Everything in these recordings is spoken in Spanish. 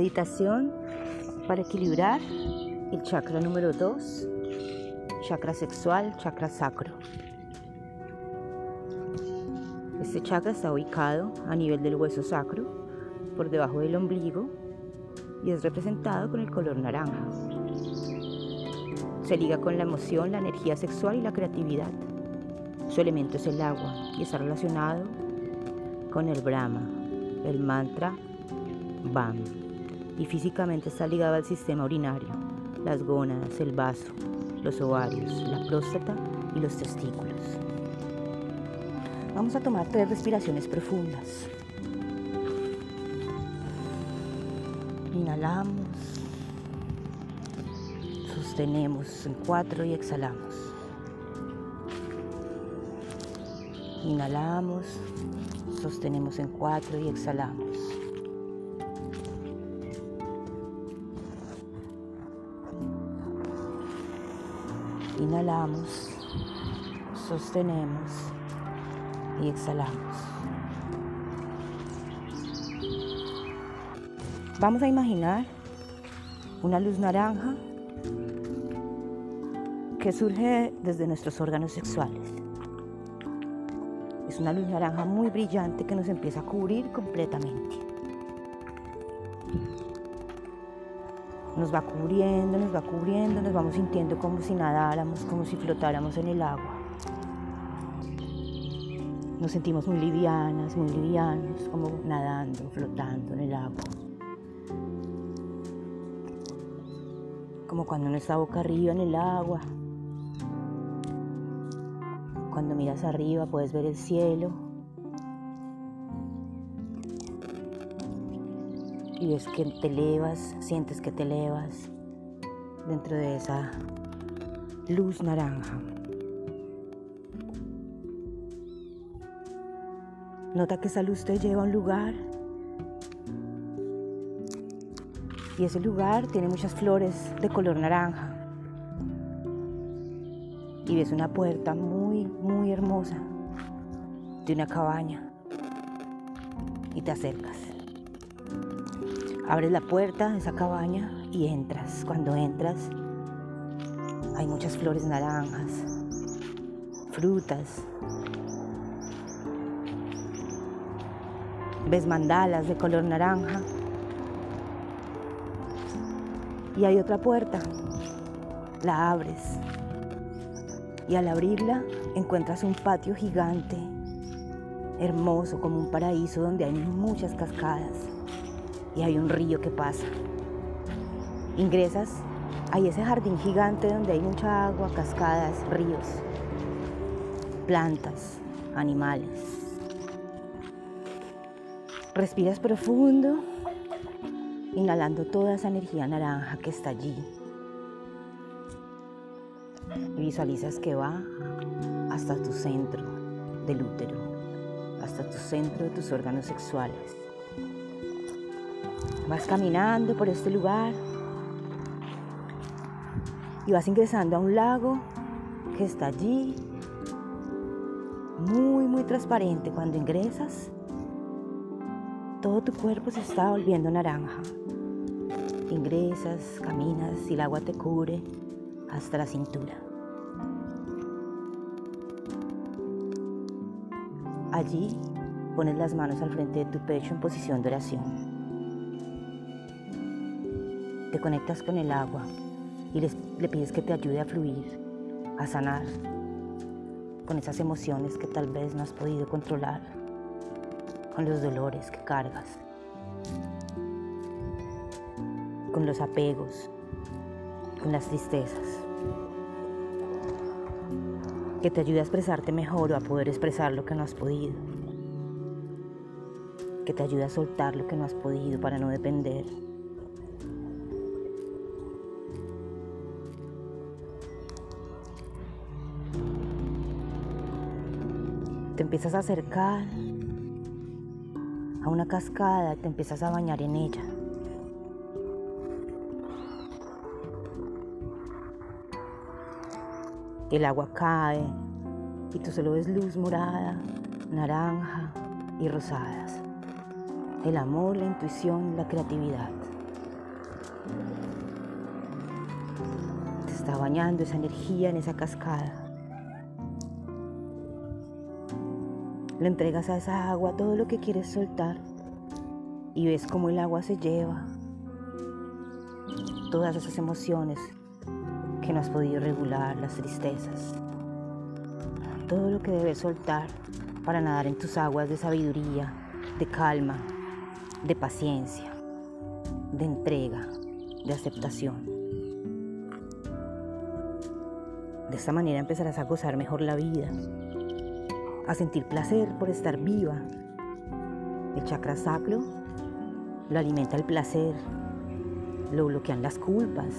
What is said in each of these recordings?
Meditación para equilibrar el chakra número 2, chakra sexual, chakra sacro. Este chakra está ubicado a nivel del hueso sacro, por debajo del ombligo, y es representado con el color naranja. Se liga con la emoción, la energía sexual y la creatividad. Su elemento es el agua y está relacionado con el Brahma, el mantra BAM, y físicamente está ligado al sistema urinario, las gónadas, el vaso, los ovarios, la próstata y los testículos. Vamos a tomar tres respiraciones profundas. Inhalamos, sostenemos en cuatro y exhalamos. Inhalamos, sostenemos en cuatro y exhalamos. Inhalamos, sostenemos y exhalamos. Vamos a imaginar una luz naranja que surge desde nuestros órganos sexuales. Es una luz naranja muy brillante que nos empieza a cubrir completamente. Nos va cubriendo, nos va cubriendo, nos vamos sintiendo como si nadáramos, como si flotáramos en el agua. Nos sentimos muy livianas, muy livianos, como nadando, flotando en el agua. Como cuando uno está boca arriba en el agua. Cuando miras arriba puedes ver el cielo. Y ves que te elevas, sientes que te elevas dentro de esa luz naranja. Nota que esa luz te lleva a un lugar y ese lugar tiene muchas flores de color naranja. Y ves una puerta muy, muy hermosa de una cabaña y te acercas. Abres la puerta de esa cabaña y entras. Cuando entras hay muchas flores naranjas, frutas, ves mandalas de color naranja. Y hay otra puerta, la abres. Y al abrirla encuentras un patio gigante, hermoso como un paraíso donde hay muchas cascadas y hay un río que pasa. Ingresas, hay ese jardín gigante donde hay mucha agua, cascadas, ríos, plantas, animales. Respiras profundo, inhalando toda esa energía naranja que está allí. visualizas que va hasta tu centro del útero, hasta tu centro de tus órganos sexuales. Vas caminando por este lugar y vas ingresando a un lago que está allí, muy, muy transparente. Cuando ingresas, todo tu cuerpo se está volviendo naranja. Ingresas, caminas y el agua te cubre hasta la cintura. Allí pones las manos al frente de tu pecho en posición de oración. Te conectas con el agua y le pides que te ayude a fluir, a sanar con esas emociones que tal vez no has podido controlar con los dolores que cargas, con los apegos, con las tristezas, que te ayude a expresarte mejor o a poder expresar lo que no has podido, que te ayude a soltar lo que no has podido para no depender. te empiezas a acercar a una cascada, y te empiezas a bañar en ella. El agua cae y tú solo ves luz morada, naranja y rosadas. El amor, la intuición, la creatividad. Te está bañando esa energía en esa cascada. Le entregas a esa agua todo lo que quieres soltar y ves cómo el agua se lleva todas esas emociones que no has podido regular, las tristezas, todo lo que debes soltar para nadar en tus aguas de sabiduría, de calma, de paciencia, de entrega, de aceptación. De esta manera empezarás a gozar mejor la vida, a sentir placer por estar viva. El chakra sacro lo alimenta el placer, lo bloquean las culpas.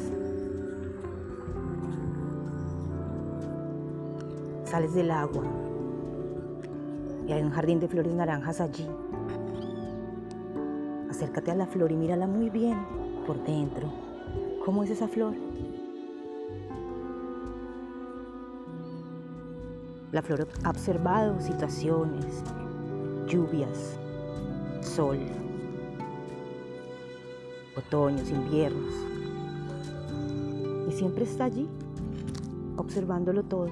Sales del agua y hay un jardín de flores naranjas allí. Acércate a la flor y mírala muy bien por dentro. ¿Cómo es esa flor? La flor ha observado situaciones, lluvias, sol, otoños, inviernos. Y siempre está allí, observándolo todo.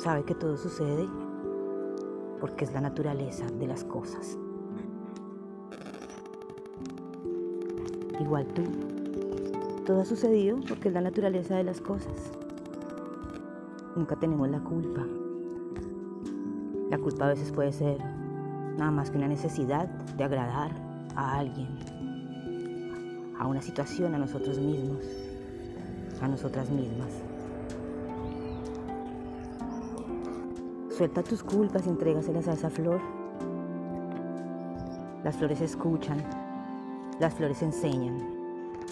Sabe que todo sucede porque es la naturaleza de las cosas. Igual tú, todo ha sucedido porque es la naturaleza de las cosas. Nunca tenemos la culpa. La culpa a veces puede ser nada más que una necesidad de agradar a alguien, a una situación, a nosotros mismos, a nosotras mismas. Suelta tus culpas y entrégaselas a esa flor. Las flores escuchan, las flores enseñan,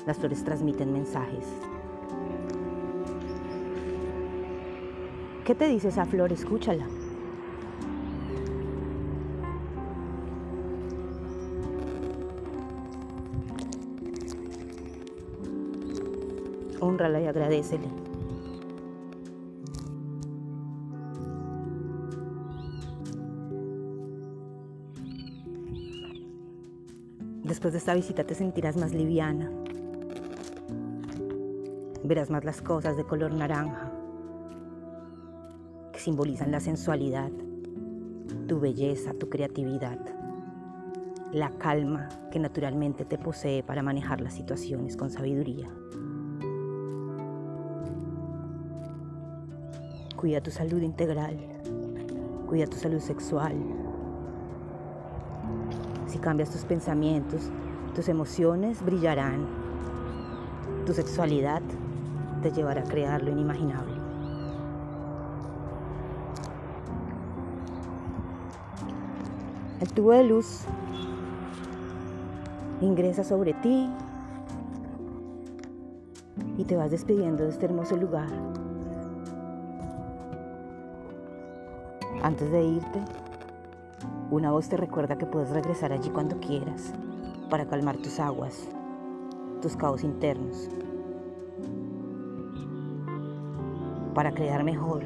las flores transmiten mensajes. ¿Qué te dice esa flor? Escúchala. Honrala y agradecele. Después de esta visita te sentirás más liviana. Verás más las cosas de color naranja simbolizan la sensualidad, tu belleza, tu creatividad, la calma que naturalmente te posee para manejar las situaciones con sabiduría. Cuida tu salud integral, cuida tu salud sexual, si cambias tus pensamientos, tus emociones brillarán. Tu sexualidad te llevará a crear lo inimaginable. El tubo de luz ingresa sobre ti y te vas despidiendo de este hermoso lugar. Antes de irte, una voz te recuerda que puedes regresar allí cuando quieras para calmar tus aguas, tus caos internos, para crear mejor,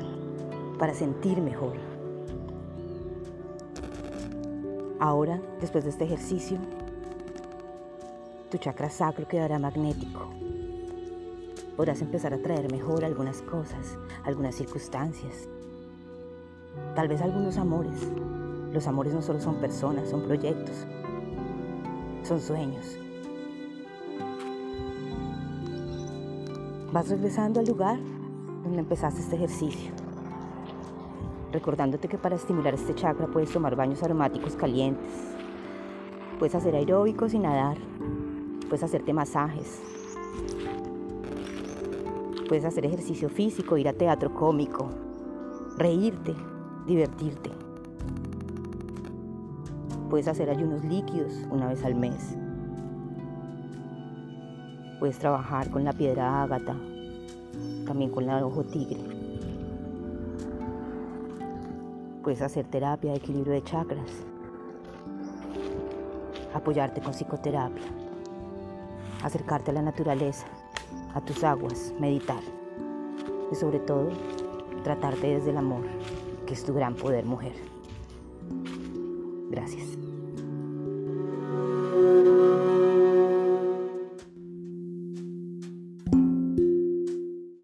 para sentir mejor. Ahora, después de este ejercicio, tu chakra sacro quedará magnético. Podrás empezar a traer mejor algunas cosas, algunas circunstancias, tal vez algunos amores los amores no solo son personas, son proyectos, son sueños. Vas regresando al lugar donde empezaste este ejercicio, recordándote que para estimular este chakra puedes tomar baños aromáticos calientes, puedes hacer aeróbicos y nadar, puedes hacerte masajes, puedes hacer ejercicio físico, ir a teatro cómico, reírte, divertirte. Puedes hacer ayunos líquidos una vez al mes. Puedes trabajar con la piedra ágata, también con la ojo tigre. Puedes hacer terapia de equilibrio de chakras, apoyarte con psicoterapia, acercarte a la naturaleza, a tus aguas, meditar y sobre todo tratarte desde el amor, que es tu gran poder mujer. Gracias.